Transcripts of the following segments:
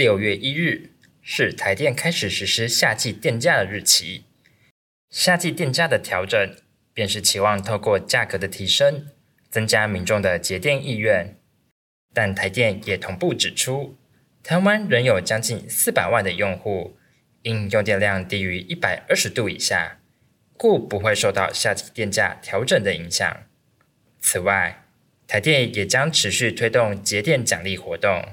六月一日是台电开始实施夏季电价的日期。夏季电价的调整，便是期望透过价格的提升，增加民众的节电意愿。但台电也同步指出，台湾仍有将近四百万的用户，因用电量低于一百二十度以下，故不会受到夏季电价调整的影响。此外，台电也将持续推动节电奖励活动。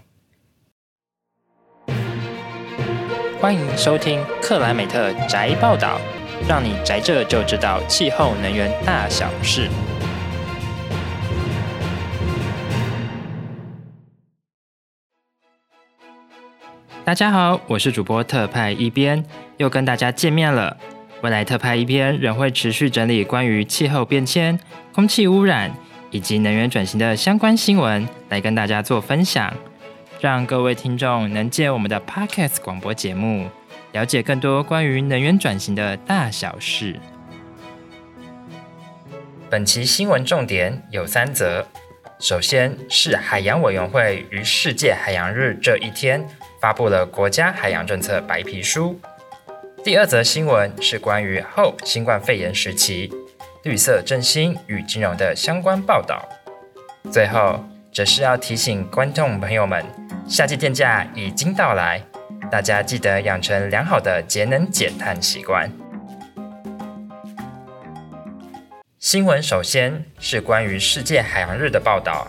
欢迎收听克莱美特宅报道，让你宅着就知道气候能源大小事。大家好，我是主播特派一边，又跟大家见面了。未来特派一边仍会持续整理关于气候变迁、空气污染以及能源转型的相关新闻，来跟大家做分享。让各位听众能借我们的 Podcast 广播节目，了解更多关于能源转型的大小事。本期新闻重点有三则：首先是海洋委员会于世界海洋日这一天发布了国家海洋政策白皮书；第二则新闻是关于后新冠肺炎时期绿色振兴与金融的相关报道；最后则是要提醒观众朋友们。夏季电价已经到来，大家记得养成良好的节能减碳习惯。新闻首先是关于世界海洋日的报道，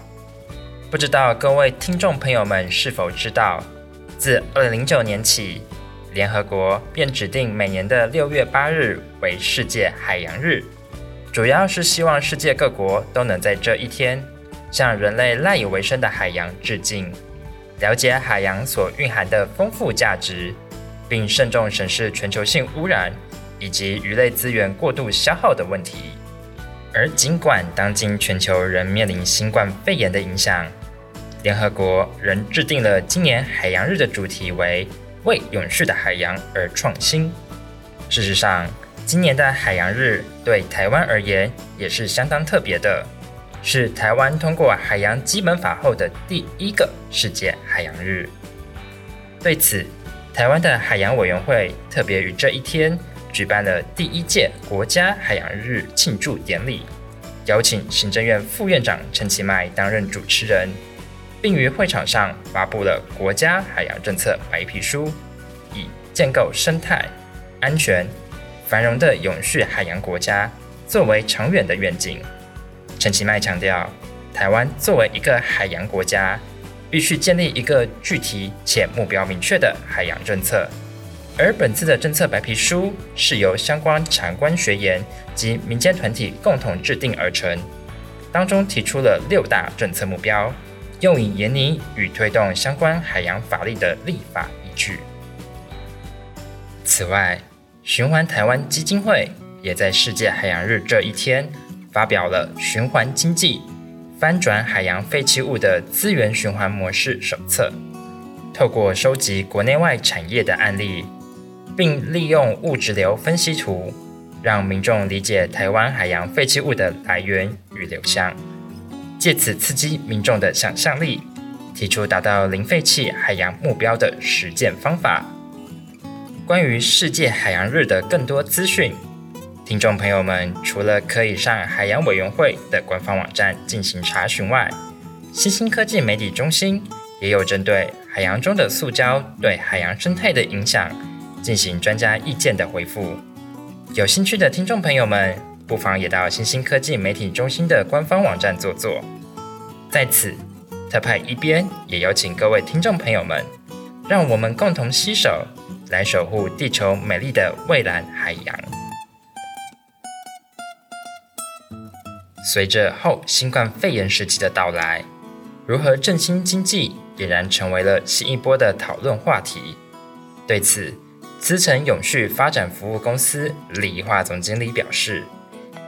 不知道各位听众朋友们是否知道，自2009年起，联合国便指定每年的6月8日为世界海洋日，主要是希望世界各国都能在这一天向人类赖以为生的海洋致敬。了解海洋所蕴含的丰富价值，并慎重审视全球性污染以及鱼类资源过度消耗的问题。而尽管当今全球仍面临新冠肺炎的影响，联合国仍制定了今年海洋日的主题为“为永续的海洋而创新”。事实上，今年的海洋日对台湾而言也是相当特别的。是台湾通过海洋基本法后的第一个世界海洋日。对此，台湾的海洋委员会特别于这一天举办了第一届国家海洋日庆祝典礼，邀请行政院副院长陈其迈担任主持人，并于会场上发布了国家海洋政策白皮书，以建构生态、安全、繁荣的永续海洋国家作为长远的愿景。陈其迈强调，台湾作为一个海洋国家，必须建立一个具体且目标明确的海洋政策。而本次的政策白皮书是由相关产官学研及民间团体共同制定而成，当中提出了六大政策目标，用以研拟与推动相关海洋法律的立法依据。此外，循环台湾基金会也在世界海洋日这一天。发表了《循环经济翻转海洋废弃物的资源循环模式手册》，透过收集国内外产业的案例，并利用物质流分析图，让民众理解台湾海洋废弃物的来源与流向，借此刺激民众的想象力，提出达到零废弃海洋目标的实践方法。关于世界海洋日的更多资讯。听众朋友们，除了可以上海洋委员会的官方网站进行查询外，新兴科技媒体中心也有针对海洋中的塑胶对海洋生态的影响进行专家意见的回复。有兴趣的听众朋友们，不妨也到新兴科技媒体中心的官方网站坐坐。在此，特派一边也邀请各位听众朋友们，让我们共同携手来守护地球美丽的蔚蓝海洋。随着后新冠肺炎时期的到来，如何振兴经济俨然成为了新一波的讨论话题。对此，资诚永续发展服务公司李化总经理表示，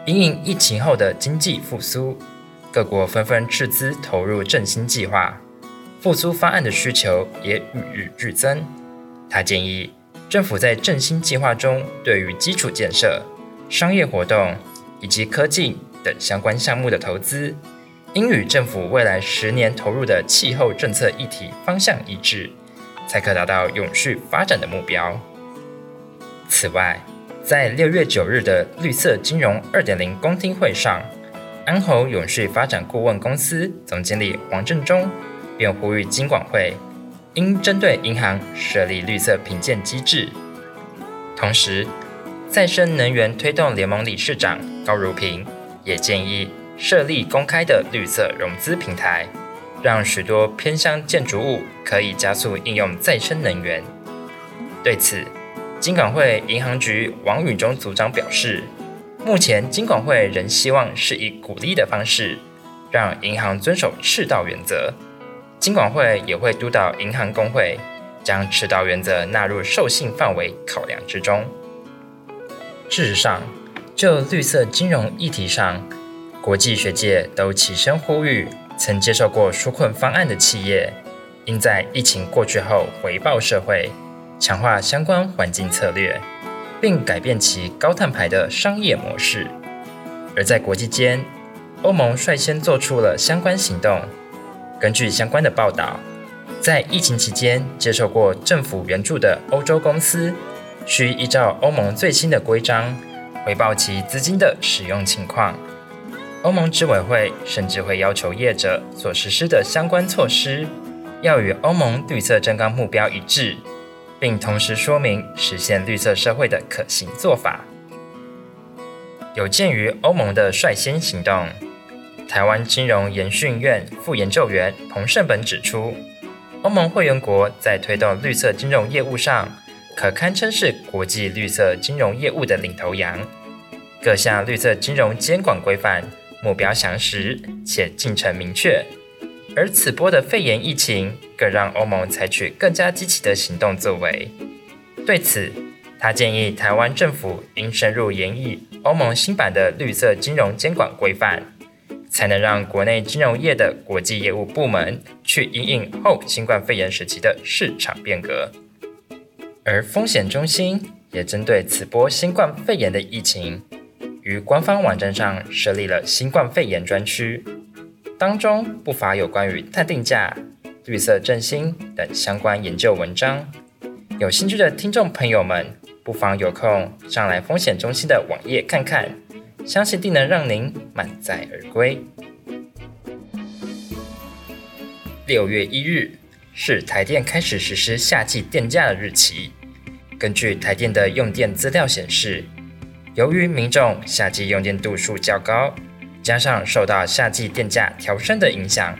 因应疫情后的经济复苏，各国纷纷斥资投入振兴计划，复苏方案的需求也与日俱增。他建议政府在振兴计划中，对于基础建设、商业活动以及科技。等相关项目的投资，应与政府未来十年投入的气候政策议题方向一致，才可达到永续发展的目标。此外，在六月九日的绿色金融二点零公听会上，安侯永续发展顾问公司总经理黄正忠便呼吁金管会应针对银行设立绿色评鉴机制。同时，再生能源推动联盟理事长高如平也建议设立公开的绿色融资平台，让许多偏乡建筑物可以加速应用再生能源。对此，金管会银行局王宇中组长表示，目前金管会仍希望是以鼓励的方式，让银行遵守赤道原则。金管会也会督导银行公会，将赤道原则纳入授信范围考量之中。事实上，就绿色金融议题上，国际学界都齐声呼吁，曾接受过纾困方案的企业，应在疫情过去后回报社会，强化相关环境策略，并改变其高碳排的商业模式。而在国际间，欧盟率先做出了相关行动。根据相关的报道，在疫情期间接受过政府援助的欧洲公司，需依照欧盟最新的规章回报其资金的使用情况。欧盟执委会甚至会要求业者所实施的相关措施要与欧盟绿色正纲目标一致，并同时说明实现绿色社会的可行做法。有鉴于欧盟的率先行动，台湾金融研训院副研究员彭胜本指出，欧盟会员国在推动绿色金融业务上，可堪称是国际绿色金融业务的领头羊，各项绿色金融监管规范目标详实且进程明确，而此波的肺炎疫情更让欧盟采取更加积极的行动作为。对此，他建议台湾政府应深入研议欧盟新版的绿色金融监管规范，才能让国内金融业的国际业务部门去应应后新冠肺炎时期的市场变革。而风险中心也针对此波新冠肺炎的疫情，于官方网站上设立了新冠肺炎专区，当中不乏有关于碳定价、绿色振兴等相关研究文章。有兴趣的听众朋友们，不妨有空上来风险中心的网页看看，相信定能让您满载而归。六月一日。是台电开始实施夏季电价的日期。根据台电的用电资料显示，由于民众夏季用电度数较高，加上受到夏季电价调升的影响，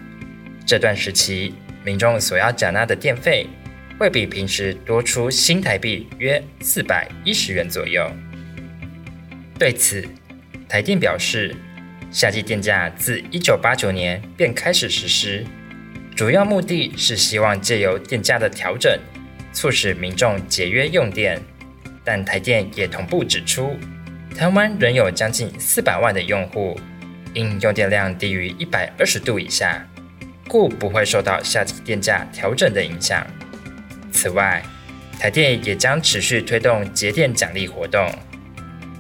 这段时期民众所要缴纳的电费会比平时多出新台币约四百一十元左右。对此，台电表示，夏季电价自一九八九年便开始实施。主要目的是希望借由电价的调整，促使民众节约用电。但台电也同步指出，台湾仍有将近四百万的用户，因用电量低于一百二十度以下，故不会受到夏季电价调整的影响。此外，台电也将持续推动节电奖励活动，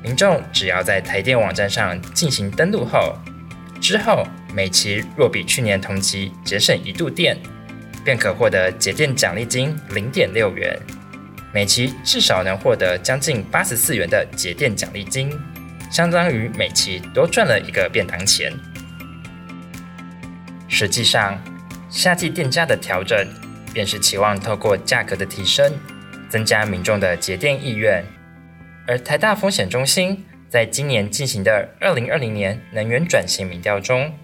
民众只要在台电网站上进行登录后，之后，每期若比去年同期节省一度电，便可获得节电奖励金零点六元。每期至少能获得将近八十四元的节电奖励金，相当于每期多赚了一个便当钱。实际上，夏季电价的调整，便是期望透过价格的提升，增加民众的节电意愿。而台大风险中心在今年进行的二零二零年能源转型民调中，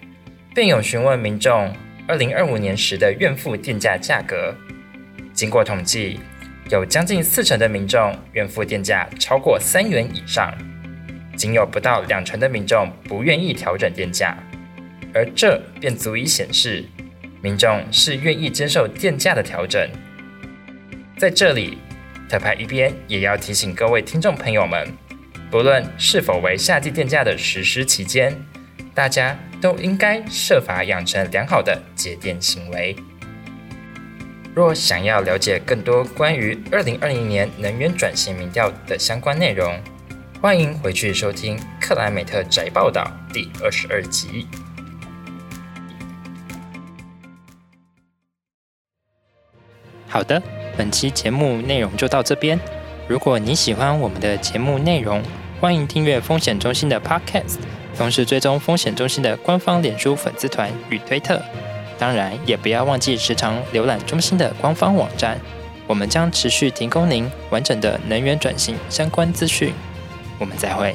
便有询问民众二零二五年时的怨妇电价价格。经过统计，有将近四成的民众怨妇电价超过三元以上，仅有不到两成的民众不愿意调整电价，而这便足以显示民众是愿意接受电价的调整。在这里，特派一边也要提醒各位听众朋友们，不论是否为夏季电价的实施期间，大家都应该设法养成良好的节电行为。若想要了解更多关于二零二零年能源转型民调的相关内容，欢迎回去收听克莱美特宅报道第二十二集。好的，本期节目内容就到这边。如果你喜欢我们的节目内容，欢迎订阅风险中心的 Podcast，同时追踪风险中心的官方脸书粉丝团与推特。当然，也不要忘记时常浏览中心的官方网站，我们将持续提供您完整的能源转型相关资讯。我们再会。